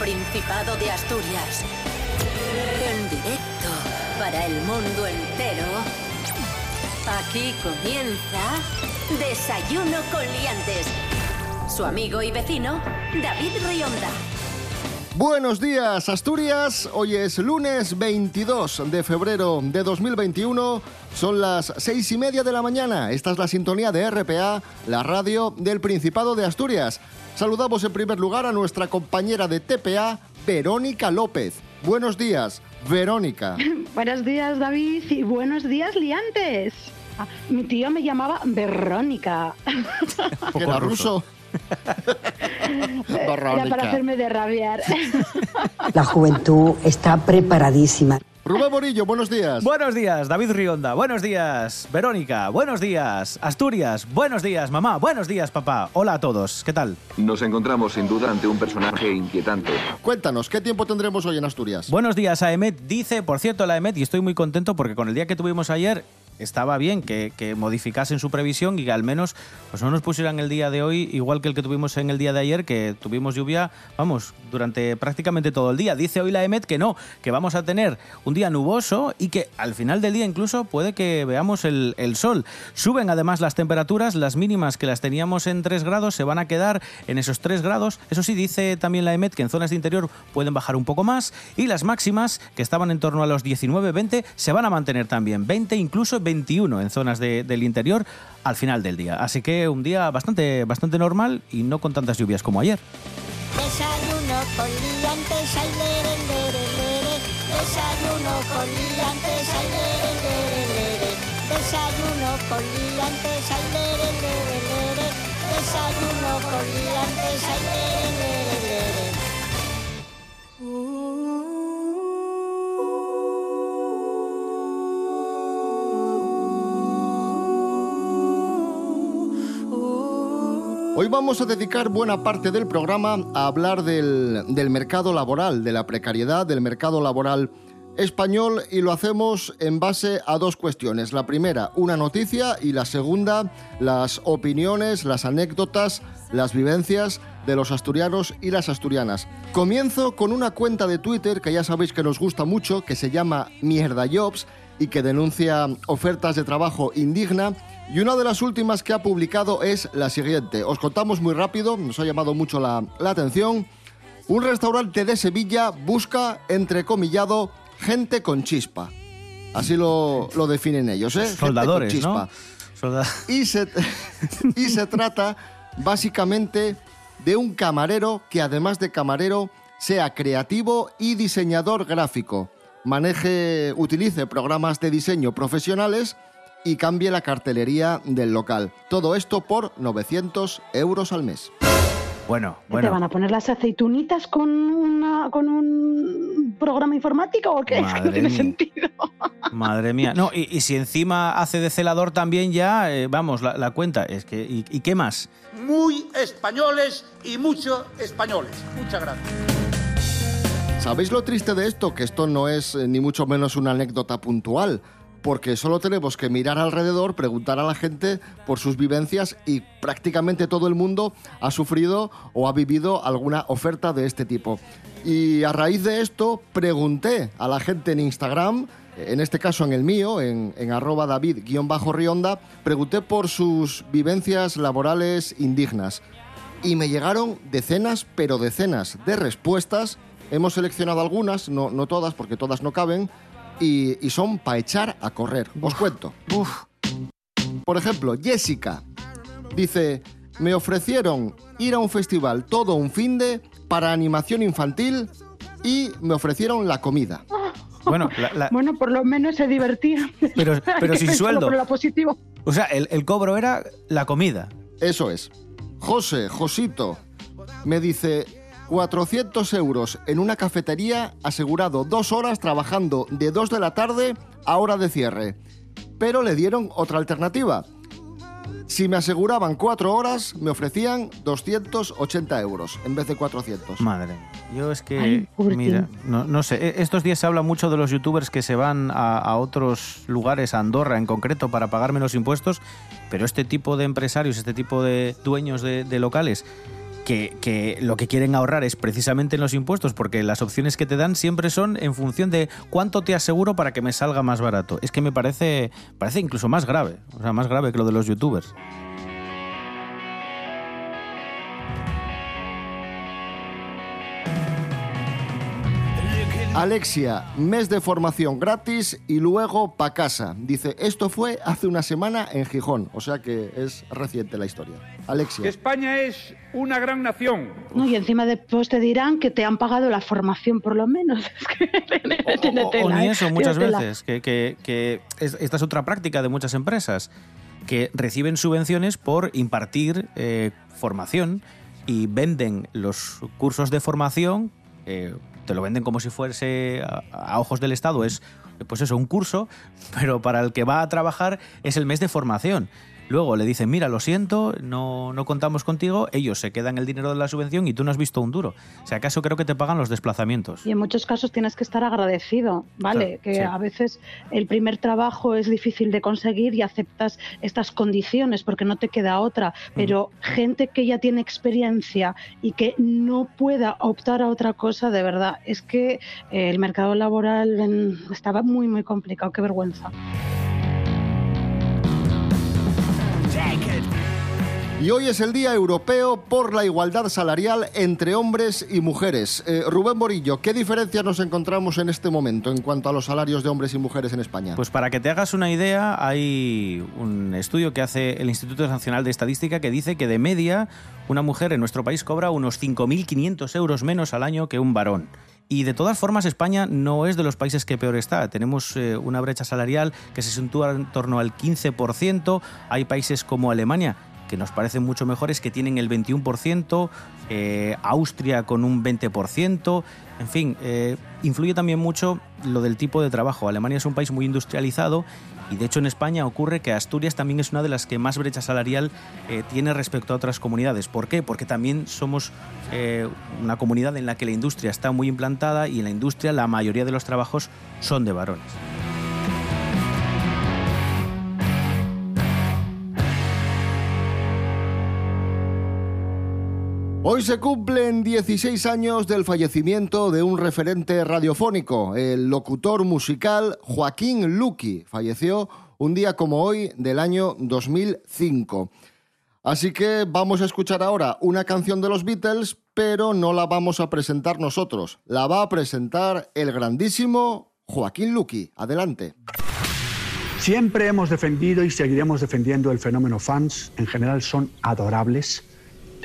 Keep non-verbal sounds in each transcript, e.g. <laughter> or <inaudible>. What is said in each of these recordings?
Principado de Asturias. En directo para el mundo entero. Aquí comienza Desayuno con Liantes. Su amigo y vecino, David Rionda. Buenos días, Asturias. Hoy es lunes 22 de febrero de 2021. Son las seis y media de la mañana. Esta es la sintonía de RPA, la radio del Principado de Asturias. Saludamos en primer lugar a nuestra compañera de TPA, Verónica López. Buenos días, Verónica. <laughs> buenos días, David, y buenos días, Liantes. Ah, mi tío me llamaba Verónica. <laughs> ¿Era ruso? <laughs> Era para hacerme de rabiar. La juventud está preparadísima. Rubén Borillo, buenos días. Buenos días, David Rionda. Buenos días, Verónica. Buenos días, Asturias. Buenos días, mamá. Buenos días, papá. Hola a todos. ¿Qué tal? Nos encontramos sin duda ante un personaje inquietante. Cuéntanos, ¿qué tiempo tendremos hoy en Asturias? Buenos días, Aemet. Dice, por cierto, la Aemet, y estoy muy contento porque con el día que tuvimos ayer estaba bien que, modificasen su previsión y que al menos pues no nos pusieran el día de hoy igual que el que tuvimos en el día de ayer, que tuvimos lluvia, vamos, durante prácticamente todo el día. Dice hoy la EMET que no, que vamos a tener un día nuboso y que al final del día incluso puede que veamos el, el sol. Suben además las temperaturas, las mínimas que las teníamos en 3 grados se van a quedar en esos 3 grados. Eso sí, dice también la EMET que en zonas de interior pueden bajar un poco más y las máximas que estaban en torno a los 19-20 se van a mantener también, 20 incluso 20 21 en zonas del interior al final del día. Así que un día bastante, bastante normal y no con tantas lluvias como ayer. Hoy vamos a dedicar buena parte del programa a hablar del, mercado laboral, de la precariedad del mercado laboral español y lo hacemos en base a dos cuestiones. La primera, una noticia y la segunda, las opiniones, las anécdotas, las vivencias de los asturianos y las asturianas. Comienzo con una cuenta de Twitter que ya sabéis que nos gusta mucho, que se llama Mierda Jobs y que denuncia ofertas de trabajo indigna y una de las últimas que ha publicado es la siguiente. Os contamos muy rápido, nos ha llamado mucho la, atención. Un restaurante de Sevilla busca, entrecomillado, gente con chispa. Así lo, definen ellos, ¿eh? Soldadores, chispa. y, se, <laughs> y se trata básicamente de un camarero que además de camarero sea creativo y diseñador gráfico. Maneje, utilice programas de diseño profesionales y cambie la cartelería del local. Todo esto por 900 euros al mes. Bueno, bueno. ¿Te van a poner las aceitunitas con, una, con un programa informático o qué? es <laughs> que no tiene sentido. Madre mía. No, y, si encima hace de celador también ya, eh, vamos, la, cuenta. Es que, y, y, qué más? Muy españoles y mucho españoles. Muchas gracias. ¿Sabéis lo triste de esto? Que esto no es eh, ni mucho menos una anécdota puntual porque solo tenemos que mirar alrededor, preguntar a la gente por sus vivencias y prácticamente todo el mundo ha sufrido o ha vivido alguna oferta de este tipo. Y a raíz de esto pregunté a la gente en Instagram, en este caso en el mío, en, arroba david-rionda, pregunté por sus vivencias laborales indignas. Y me llegaron decenas, pero decenas de respuestas. Hemos seleccionado algunas, no, no todas, porque todas no caben, y, son para echar a correr. Os cuento. Por ejemplo, Jessica dice, me ofrecieron ir a un festival todo un fin de para animación infantil y me ofrecieron la comida. Bueno, bueno por lo menos se divertía. Pero, <laughs> pero sin sueldo. positivo. O sea, el, el cobro era la comida. Eso es. José, Josito, me dice, 400 euros en una cafetería, asegurado dos horas trabajando de 2 de la tarde a hora de cierre. Pero le dieron otra alternativa. Si me aseguraban cuatro horas, me ofrecían 280 euros en vez de 400. Madre, yo es que, mira, no, sé, e, estos días se habla mucho de los youtubers que se van a, otros lugares, a Andorra en concreto, para pagar menos impuestos, pero este tipo de empresarios, este tipo de dueños de locales, que, lo que quieren ahorrar es precisamente en los impuestos, porque las opciones que te dan siempre son en función de cuánto te aseguro para que me salga más barato. Es que me parece, parece incluso más grave, o sea, más grave que lo de los youtubers. Alexia, mes de formación gratis y luego pa' casa. Dice, esto fue hace una semana en Gijón, o sea que es reciente la historia. Alexia. España es una gran nación. No, y encima después te dirán que te han pagado la formación por lo menos. <laughs> Es que tiene O, o tela, ni ¿eh? eso Tiene muchas veces, que, que- que es- esta es otra práctica de muchas empresas, que reciben subvenciones por impartir eh, formación y venden los cursos de formación, eh, te lo venden como si fuese a, ojos del Estado, es pues eso, un curso, <laughs> pero para el que va a trabajar es el mes de formación. Luego le dicen, mira, lo siento, no, no contamos contigo, ellos se quedan el dinero de la subvención y tú no has visto un duro. Sea, acaso creo que te pagan los desplazamientos. Y en muchos casos tienes que estar agradecido, ¿vale? Claro, que sí. a veces el primer trabajo es difícil de conseguir y aceptas estas condiciones porque no te queda otra. Pero gente que ya tiene experiencia y que no pueda optar a otra cosa, de verdad, es que eh, el mercado laboral estaba muy, muy complicado. Qué vergüenza. Y hoy es el Día Europeo por la Igualdad Salarial entre hombres y mujeres. Eh, Rubén Morillo, ¿qué diferencias nos encontramos en este momento en cuanto a los salarios de hombres y mujeres en España? Pues para que te hagas una idea, hay un estudio que hace el Instituto Nacional de Estadística que dice que de media una mujer en nuestro país cobra unos 5.500 euros menos al año que un varón. Y de todas formas, España no es de los países que peor está. Tenemos eh, una brecha salarial que se sitúa en torno al 15%. Hay países como Alemania que nos parecen mucho mejores, que tienen el 21%, eh, Austria con un 20%, en fin, eh, influye también mucho lo del tipo de trabajo. Alemania es un país muy industrializado y de hecho en España ocurre que Asturias también es una de las que más brecha salarial eh, tiene respecto a otras comunidades. ¿Por qué? Porque también somos una comunidad en la que la industria está muy implantada y en la industria la mayoría de los trabajos son de varones. Hoy se cumplen 16 años del fallecimiento de un referente radiofónico, el locutor musical Joaquín Luqui. Falleció un día como hoy del año 2005. Así que vamos a escuchar ahora una canción de los Beatles, pero no la vamos a presentar nosotros. La va a presentar el grandísimo Joaquín Luqui. Adelante. Siempre hemos defendido y seguiremos defendiendo el fenómeno fans. En general son adorables.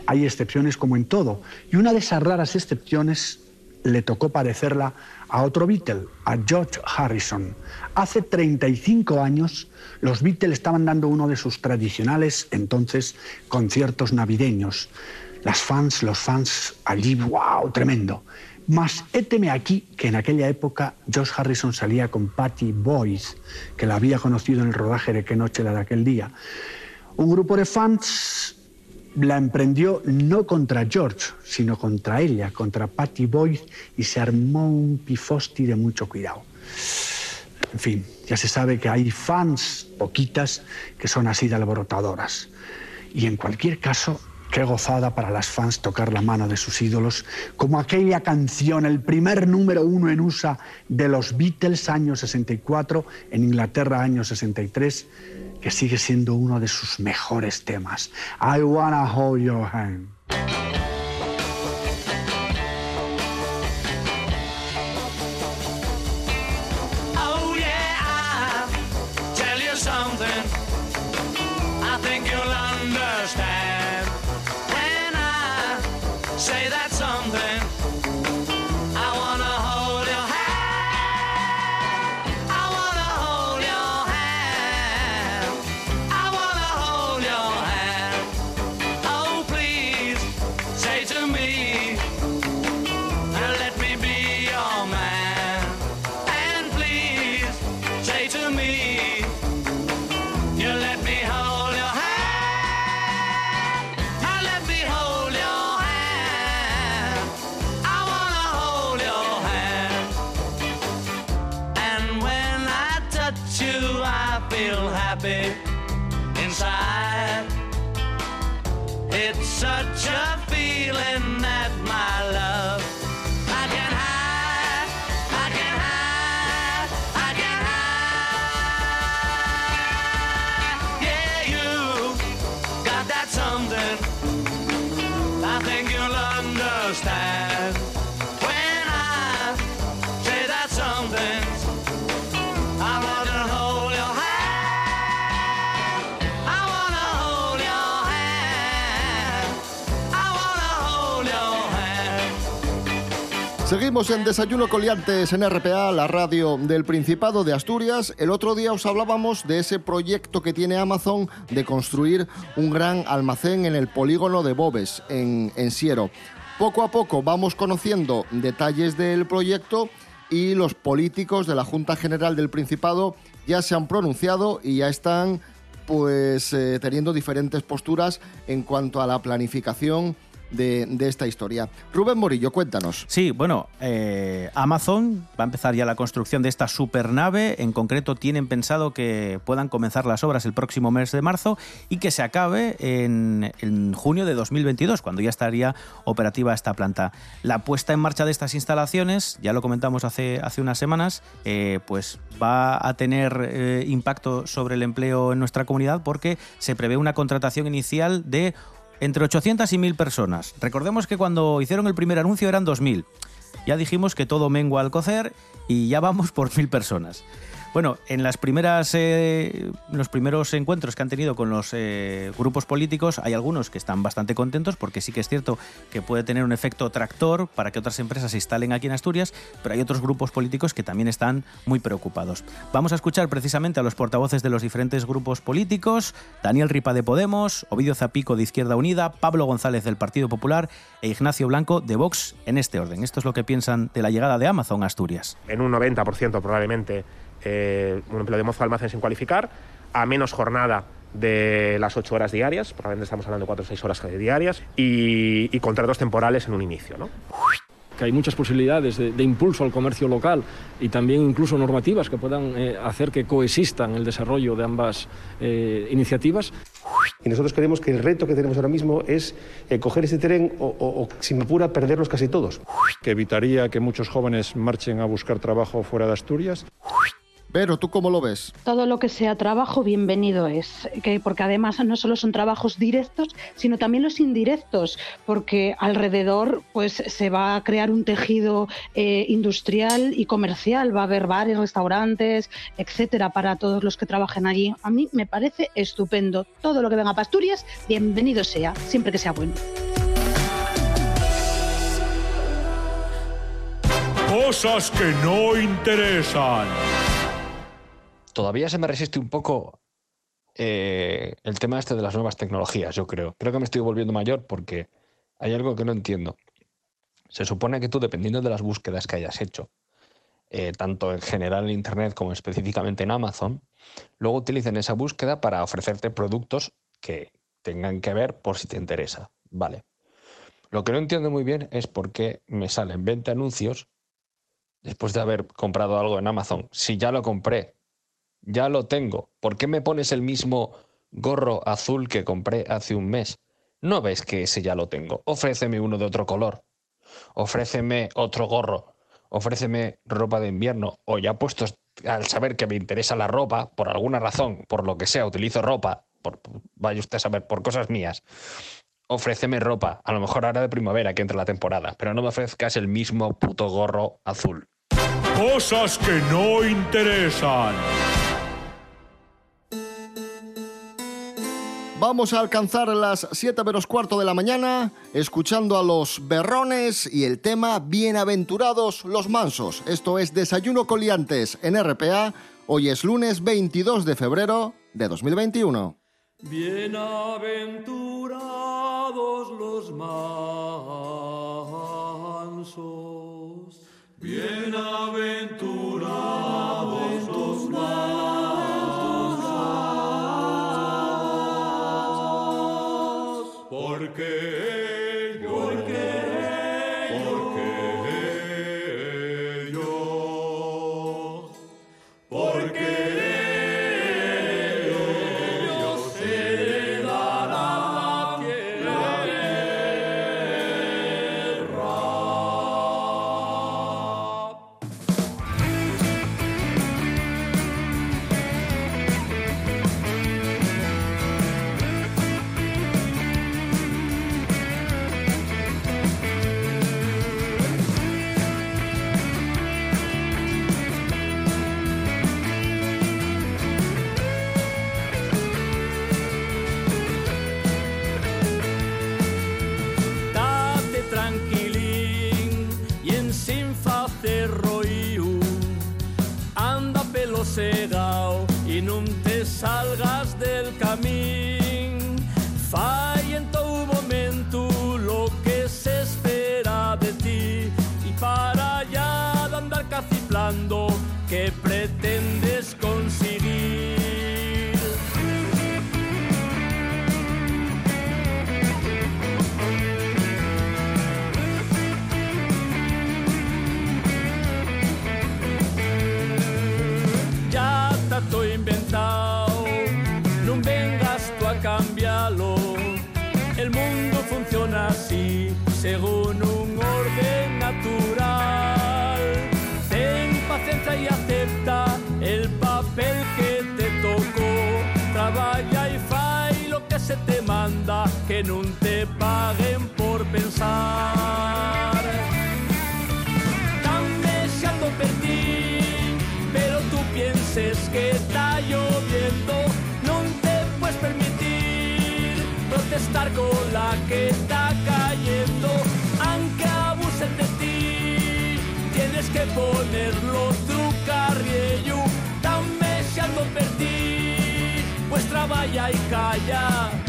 Hay excepciones como en todo. Y una de esas raras excepciones le tocó parecerla a otro Beatle, a George Harrison. Hace 35 años los Beatles estaban dando uno de sus tradicionales entonces conciertos navideños. Las fans, los fans allí, wow, tremendo. Más éteme aquí que en aquella época George Harrison salía con Patty Boyce, que la había conocido en el rodaje de Qué noche la de aquel día. Un grupo de fans la emprendió no contra George, sino contra ella, contra Patty Boyce, y se armó un pifosti de mucho cuidado. En fin, ya se sabe que hay fans, poquitas, que son así de alborotadoras. Y en cualquier caso, qué gozada para las fans tocar la mano de sus ídolos, como aquella canción, el primer número uno en USA de los Beatles, año 64, en Inglaterra, año 63, que sigue siendo uno de sus mejores temas. I wanna hold your hand. Seguimos en Desayuno Coliantes en RPA, la radio del Principado de Asturias. El otro día os hablábamos de ese proyecto que tiene Amazon de construir un gran almacén en el polígono de Bobes, en, en Siero. Poco a poco vamos conociendo detalles del proyecto y los políticos de la Junta General del Principado ya se han pronunciado y ya están pues eh, teniendo diferentes posturas en cuanto a la planificación de, esta historia. Rubén Morillo, cuéntanos. Sí, bueno, eh, Amazon va a empezar ya la construcción de esta supernave. En concreto, tienen pensado que puedan comenzar las obras el próximo mes de marzo y que se acabe en, en junio de 2022, cuando ya estaría operativa esta planta. La puesta en marcha de estas instalaciones, ya lo comentamos hace, hace unas semanas, eh, pues va a tener eh, impacto sobre el empleo en nuestra comunidad porque se prevé una contratación inicial de entre 800 y 1000 personas. Recordemos que cuando hicieron el primer anuncio eran 2000. Ya dijimos que todo mengua al cocer y ya vamos por 1000 personas. Bueno, en las primeras, eh, los primeros encuentros que han tenido con los eh, grupos políticos, hay algunos que están bastante contentos porque sí que es cierto que puede tener un efecto tractor para que otras empresas se instalen aquí en Asturias, pero hay otros grupos políticos que también están muy preocupados. Vamos a escuchar precisamente a los portavoces de los diferentes grupos políticos, Daniel Ripa de Podemos, Ovidio Zapico de Izquierda Unida, Pablo González del Partido Popular e Ignacio Blanco de Vox en este orden. Esto es lo que piensan de la llegada de Amazon a Asturias. en un 90% probablemente eh, un empleo de mozo de almacén sin cualificar, a menos jornada de las 8 horas diarias, probablemente estamos hablando de 4 o 6 horas diarias, y, y contratos temporales en un inicio. ¿no? que hay muchas posibilidades de, de impulso al comercio local y también incluso normativas que puedan eh, hacer que coexistan el desarrollo de ambas eh, iniciativas. Y nosotros creemos que el reto que tenemos ahora mismo es eh, coger ese tren o, o, o, si me apura, perderlos casi todos. Que evitaría que muchos jóvenes marchen a buscar trabajo fuera de Asturias. Pero tú cómo lo ves? Todo lo que sea trabajo, bienvenido es, que, porque además no solo son trabajos directos, sino también los indirectos, porque alrededor pues se va a crear un tejido eh, industrial y comercial, va a haber bares, restaurantes, etcétera, para todos los que trabajen allí. A mí me parece estupendo. Todo lo que venga para Asturias, bienvenido sea, siempre que sea bueno. Cosas que no interesan. Todavía se me resiste un poco eh, el tema este de las nuevas tecnologías, yo creo. Creo que me estoy volviendo mayor porque hay algo que no entiendo. Se supone que tú, dependiendo de las búsquedas que hayas hecho, eh, tanto en general en Internet como específicamente en Amazon, luego utilicen esa búsqueda para ofrecerte productos que tengan que ver por si te interesa. Vale. Lo que no entiendo muy bien es por qué me salen 20 anuncios después de haber comprado algo en Amazon. Si ya lo compré, ya lo tengo. ¿Por qué me pones el mismo gorro azul que compré hace un mes? ¿No ves que ese ya lo tengo? Ofréceme uno de otro color. Ofréceme otro gorro. Ofréceme ropa de invierno. O ya puestos al saber que me interesa la ropa, por alguna razón, por lo que sea, utilizo ropa. Vaya usted a saber, por cosas mías. Ofréceme ropa. A lo mejor ahora de primavera que entra la temporada. Pero no me ofrezcas el mismo puto gorro azul. Cosas que no interesan. Vamos a alcanzar las 7 menos cuarto de la mañana escuchando a los berrones y el tema Bienaventurados los mansos. Esto es Desayuno Coliantes en RPA. Hoy es lunes 22 de febrero de 2021. Bienaventurados los mansos. Bienaventurados los mansos. pensando que pretendes conseguir. Ya está todo inventado, no vengas tú a cambiarlo. El mundo funciona así, seguro que non te paguen por pensar. Tan deseando per ti Pero tú pienses que está lloviendo. Non te puedes permitir Protestar con la que está cayendo. Aunque abusen de ti Tienes que ponerlo trucarriello Tan deseando per ti Pues traballa y calla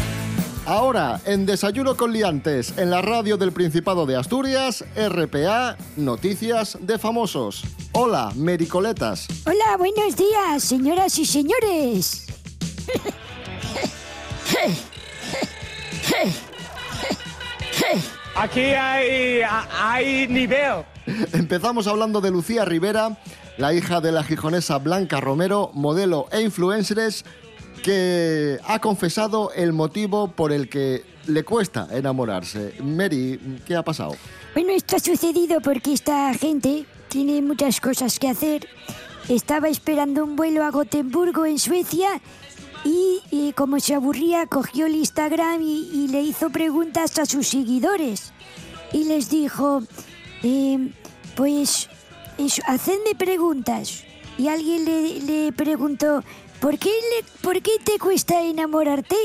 Ahora, en Desayuno con Liantes, en la radio del Principado de Asturias, RPA, Noticias de Famosos. Hola, Mericoletas. Hola, buenos días, señoras y señores. Aquí hay, hay nivel. Empezamos hablando de Lucía Rivera, la hija de la gijonesa Blanca Romero, modelo e influencers, que ha confesado el motivo por el que le cuesta enamorarse. Mary, ¿qué ha pasado? Bueno, esto ha sucedido porque esta gente tiene muchas cosas que hacer. Estaba esperando un vuelo a Gotemburgo, en Suecia, y, y como se aburría, cogió el Instagram y, y le hizo preguntas a sus seguidores. Y les dijo, eh, pues, eso, hacedme preguntas. Y alguien le, le preguntó, ¿por qué, ¿por qué te cuesta enamorarte?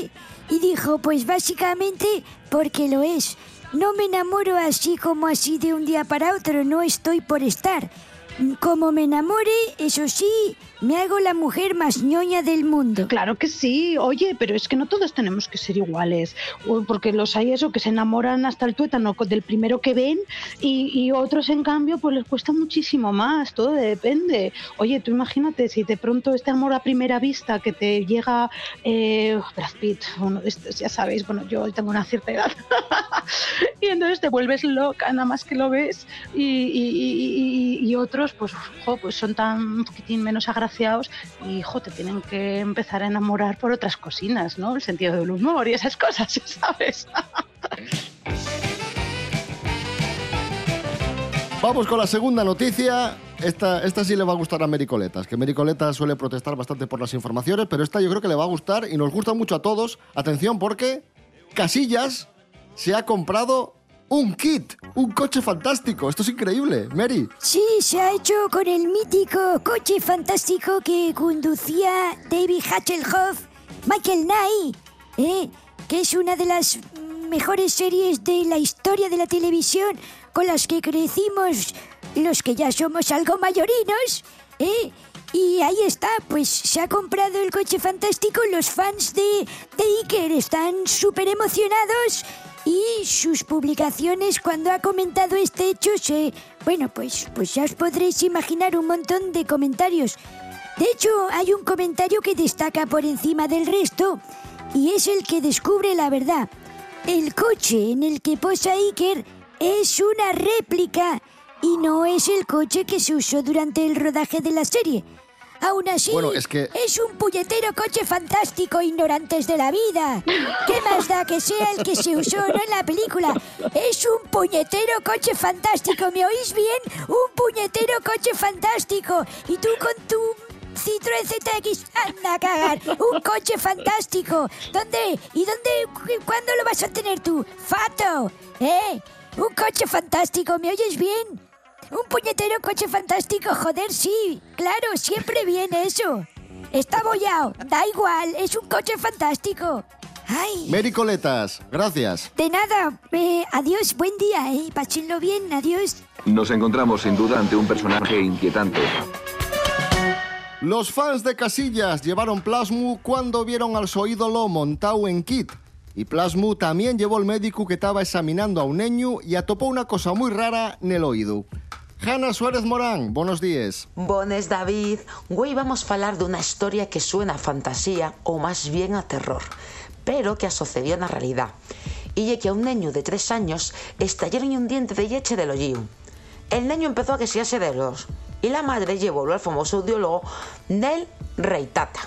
Y dijo, pues básicamente porque lo es. No me enamoro así como así de un día para otro, no estoy por estar. Como me enamore, eso sí, me hago la mujer más ñoña del mundo. Claro que sí, oye, pero es que no todos tenemos que ser iguales, porque los hay eso que se enamoran hasta el tuétano del primero que ven y, y otros en cambio pues les cuesta muchísimo más, todo depende. Oye, tú imagínate si de pronto este amor a primera vista que te llega eh, Brad Pitt, de estos, ya sabéis, bueno, yo tengo una cierta edad, <laughs> y entonces te vuelves loca nada más que lo ves. Y, y- y- otros pues, pues son tan un poquitín menos agraciados y jo, te tienen que empezar a enamorar por otras cocinas, ¿no? El sentido del humor y esas cosas, <laughs> ¿sabes? Vamos con la segunda noticia. Esta, esta sí le va a gustar a Mericoletas, que Mericoletas suele protestar bastante por las informaciones, pero esta yo creo que le va a gustar y nos gusta mucho a todos. Atención porque Casillas se ha comprado un kit, un coche fantástico. Esto es increíble, Mary. Sí, se ha hecho con el mítico coche fantástico que conducía David Hasselhoff, Michael Knight, ¿eh? que es una de las mejores series de la historia de la televisión con las que crecimos los que ya somos algo mayorinos. ¿eh? Y ahí está, pues se ha comprado el coche fantástico. Los fans de, de Iker están súper emocionados y sus publicaciones cuando ha comentado este hecho se... Bueno, pues, pues ya os podréis imaginar un montón de comentarios. De hecho, hay un comentario que destaca por encima del resto y es el que descubre la verdad. El coche en el que posa Iker es una réplica y no es el coche que se usó durante el rodaje de la serie. Aún así, Bueno, es que- es un puñetero coche fantástico, ignorantes de la vida. ¿Qué más da que sea el que se usó no en la película? Es un puñetero coche fantástico, ¿me oís bien? Un puñetero coche fantástico. Y tú con tu Citroën ZX, anda a cagar. Un coche fantástico. ¿Dónde? ¿Y dónde? cu- ¿Cuándo lo vas a tener tú? Fato. ¿Eh? Un coche fantástico, ¿me oyes bien? Un puñetero coche fantástico, joder, sí. Claro, siempre viene eso. Está bollado, da igual, es un coche fantástico. Ay, Mericoletas, gracias. de nada. Eh, adiós, buen día, eh. Pásenlo bien, adiós. Nos encontramos sin duda ante un personaje inquietante. Los fans de Casillas llevaron Plasmu cuando vieron al su ídolo montado en kit. Y Plasmu también llevó el médico que estaba examinando a un niño y atopó una cosa muy rara en el oído. Hanna Suárez Morán, buenos días. Bones, David. Hoy vamos a falar de una historia que suena a fantasía o más bien a terror, pero que sucedió en la realidad. Y es que a un niño de tres años estallaron un diente de leche del oído. El niño empezó a quejarse de los y la madre llevó al famoso audiólogo Nel Reitata,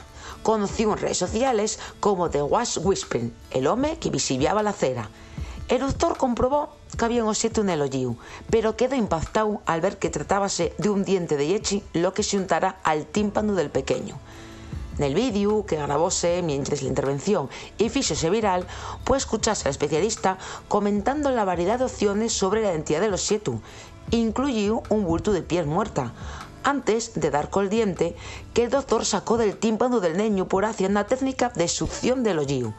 conocido en redes sociales como The Was Whispering, el hombre que visibiaba la cera. El doctor comprobó que había un osito en el oído, pero quedó impactado al ver que tratábase de un diente de leche lo que se untara al tímpano del pequeño. Nel vídeo que grabóse mientras la intervención y fíxose viral, puede escucharse al especialista comentando la variedad de opciones sobre la identidad de los xetu. Incluyó un bulto de piel muerta, antes de dar col diente que el doctor sacó del tímpano del niño por haciendo una técnica de succión del hoyo.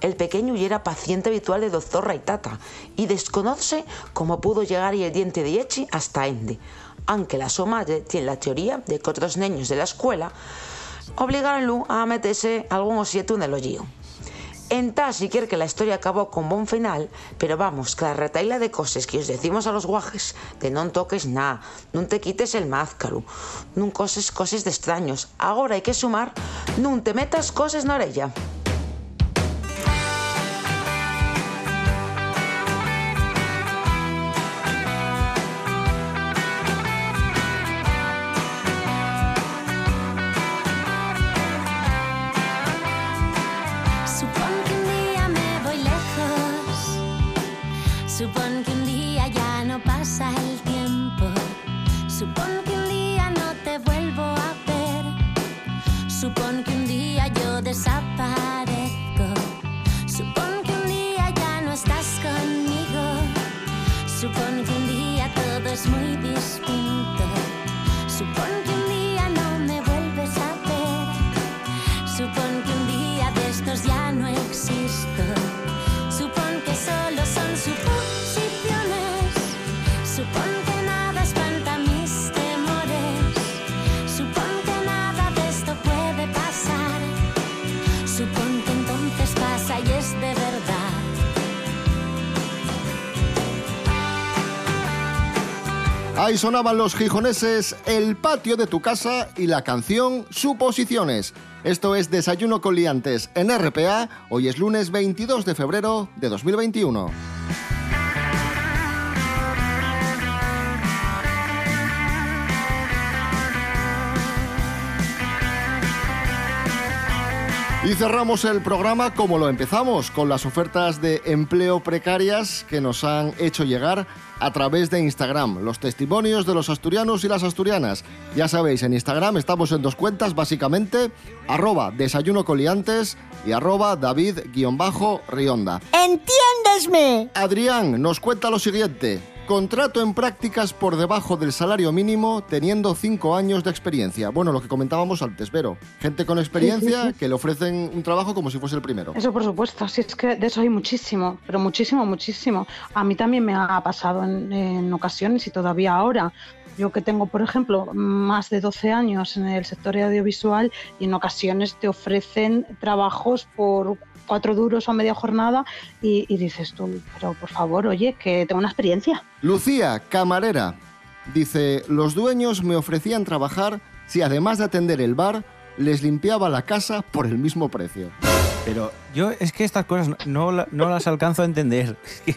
El pequeño ya era paciente habitual de doctor Raitata y desconoce cómo pudo llegar y el diente de Echi hasta Ende, aunque la su madre tiene la teoría de que otros niños de la escuela obligaron a meterse algún osieto en el hoyo. Entá si quiere que la historia acabó con buen final, pero vamos, que la retaila de cosas que os decimos a los guajes, de non toques nada, non te quites el mázcaro, nun coses cosas de extraños. Ahora hay que sumar, nun te metas cosas na orella. Ahí sonaban los gijoneses, el patio de tu casa y la canción Suposiciones. Esto es Desayuno con Liantes en RPA. Hoy es lunes 22 de febrero de 2021. Y cerramos el programa como lo empezamos, con las ofertas de empleo precarias que nos han hecho llegar a través de Instagram, los testimonios de los asturianos y las asturianas. Ya sabéis, en Instagram estamos en dos cuentas, básicamente, arroba desayuno coliantes y arroba david-rionda. ¡Entiéndesme! Adrián nos cuenta lo siguiente. Contrato en prácticas por debajo del salario mínimo teniendo cinco años de experiencia. Bueno, lo que comentábamos antes, Vero. Gente con experiencia Sí, sí, sí. que le ofrecen un trabajo como si fuese el primero. Eso por supuesto, sí es que de eso hay muchísimo, pero muchísimo, muchísimo. A mí también me ha pasado en, en ocasiones y todavía ahora. Yo que tengo, por ejemplo, más de 12 años en el sector audiovisual y en ocasiones te ofrecen trabajos por cuatro duros o media jornada y, y dices tú, pero por favor, oye, que tengo una experiencia. Lucía, camarera, dice, los dueños me ofrecían trabajar si además de atender el bar, les limpiaba la casa por el mismo precio. Pero yo es que estas cosas no, no la- no las alcanzo a entender. <laughs>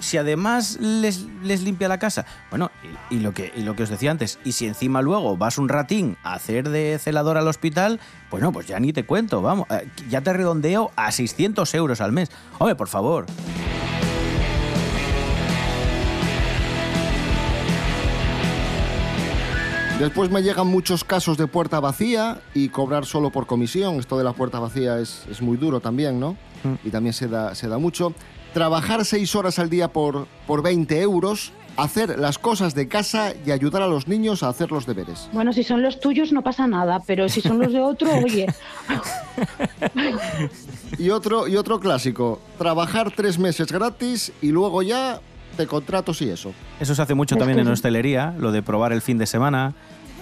Si además les, les limpia la casa, bueno, y, y lo que, y lo que os decía antes, y si encima luego vas un ratín a hacer de celador al hospital, bueno, pues ya ni te cuento, vamos, eh, ya te redondeo a 600 euros al mes. Hombre, por favor. Después me llegan muchos casos de puerta vacía y cobrar solo por comisión. Esto de la puerta vacía es, es muy duro también, ¿no? Y también se da, se da mucho. Trabajar seis horas al día por, por 20 euros, hacer las cosas de casa y ayudar a los niños a hacer los deberes. Bueno, si son los tuyos no pasa nada, pero si son los de otro, <laughs> oye, Y otro, y otro clásico, trabajar tres meses gratis y luego ya te contratos y eso. Eso se hace mucho Es también que en hostelería, lo de probar el fin de semana,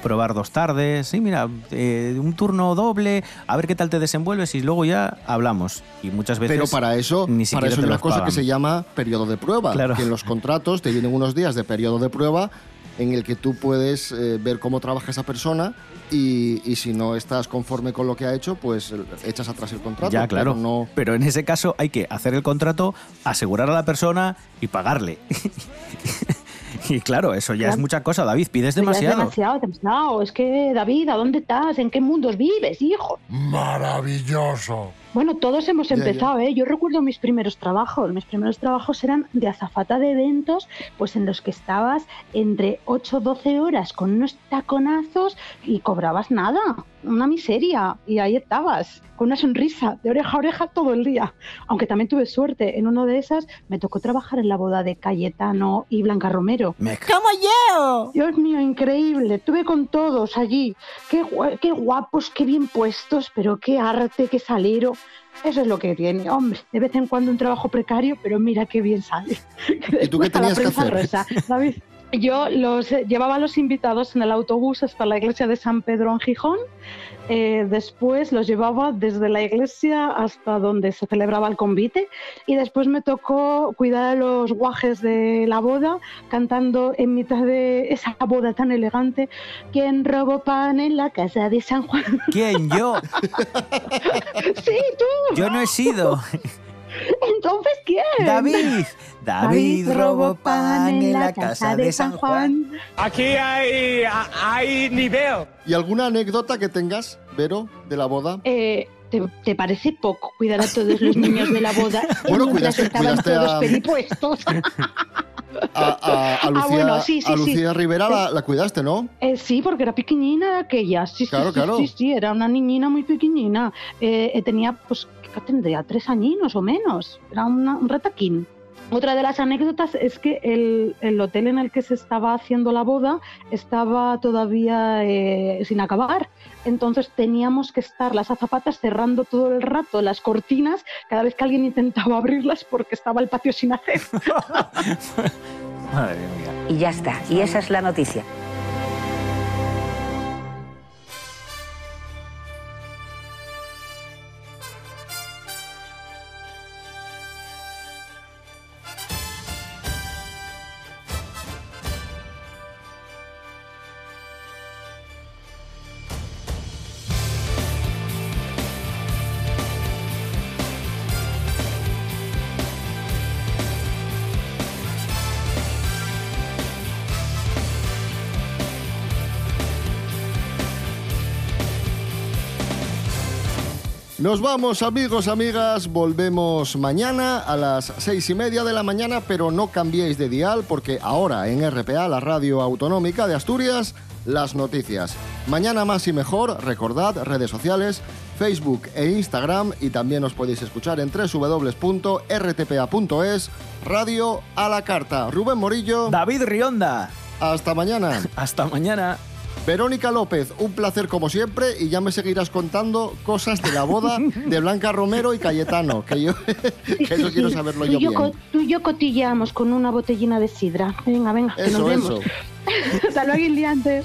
probar dos tardes, sí, mira, eh, un turno doble, a ver qué tal te desenvuelves y luego ya hablamos. Y muchas veces Pero para eso, ni para siquiera eso hay una cosa pagan. que se llama periodo de prueba. Claro. Que en los contratos te vienen unos días de periodo de prueba en el que tú puedes eh, ver cómo trabaja esa persona y, y si no estás conforme con lo que ha hecho, pues echas atrás el contrato. Ya, claro. pero no, Pero en ese caso hay que hacer el contrato, asegurar a la persona y pagarle. <laughs> <laughs> y claro, eso ya es Claro. mucha cosa, David, pides ya es demasiado. demasiado, demasiado. Es que, David, ¿a dónde estás? ¿En qué mundos vives, hijo? Maravilloso. Bueno, todos hemos Ya, ya. empezado, ¿eh? Yo recuerdo mis primeros trabajos. Mis primeros trabajos eran de azafata de eventos, pues en los que estabas entre 8 o 12 horas con unos taconazos y cobrabas nada. una miseria y ahí estabas, con una sonrisa de oreja a oreja todo el día. Aunque también tuve suerte, en uno de esas me tocó trabajar en la boda de Cayetano y Blanca Romero. ¡Como yo! Dios mío, increíble. Tuve con todos allí. Qué, qué guapos, qué bien puestos, pero qué arte, qué salero. Eso es lo que tiene, hombre. De vez en cuando un trabajo precario, pero mira qué bien sale. ¿Y tú qué la tenías que hacer? rosa, David. Yo los eh, llevaba a los invitados en el autobús hasta la iglesia de San Pedro en Gijón. Eh, después los llevaba desde la iglesia hasta donde se celebraba el convite y después me tocó cuidar a los guajes de la boda cantando en mitad de esa boda tan elegante ¿Quién robó pan en la casa de San Juan? ¿Quién? ¿Yo? <laughs> sí, tú. Yo no he sido. <laughs> Entonces, ¿quién? David. David robó pan en la casa de San Juan. Aquí hay, hay nivel. ¿Y alguna anécdota que tengas, Vero, de la boda? Eh, ¿te, te parece poco cuidar a todos los niños de la boda <laughs> Bueno, cuidaste- estaban cuidaste todos a- peripuestos? <laughs> A, a- a Ah, Lucía, bueno, sí, sí, a sí. Lucía Rivera la, la cuidaste, ¿no? Eh, sí, porque era pequeñina aquella. Sí, sí, Claro, sí, claro. sí, sí, era una niñina muy pequeñina. Eh, eh, tenía, pues, ¿qué tendría? Tres añinos o menos. Era una- un retaquín. Otra de las anécdotas es que el, el hotel en el que se estaba haciendo la boda estaba todavía eh, sin acabar. Entonces teníamos que estar las azafatas cerrando todo el rato las cortinas cada vez que alguien intentaba abrirlas porque estaba el patio sin hacer. <laughs> <laughs> Madre mía. Y ya está. Y esa es la noticia. Nos vamos, amigos, amigas. Volvemos mañana a las seis y media de la mañana, pero no cambiéis de dial porque ahora en RPA, la radio autonómica de Asturias, las noticias. Mañana más y mejor, recordad, redes sociales, Facebook e Instagram y también os podéis escuchar en www.rtpa.es, radio a la carta. Rubén Morillo. David Rionda. Hasta mañana. <laughs> Hasta mañana. Verónica López, un placer como siempre y ya me seguirás contando cosas de la boda de Blanca Romero y Cayetano, que yo, <laughs> que eso quiero saberlo yo yo bien. tú y yo cotilleamos con una botellina de sidra. Venga, venga, que nos Eso, vemos. eso. <laughs> Hasta luego, Iliantes.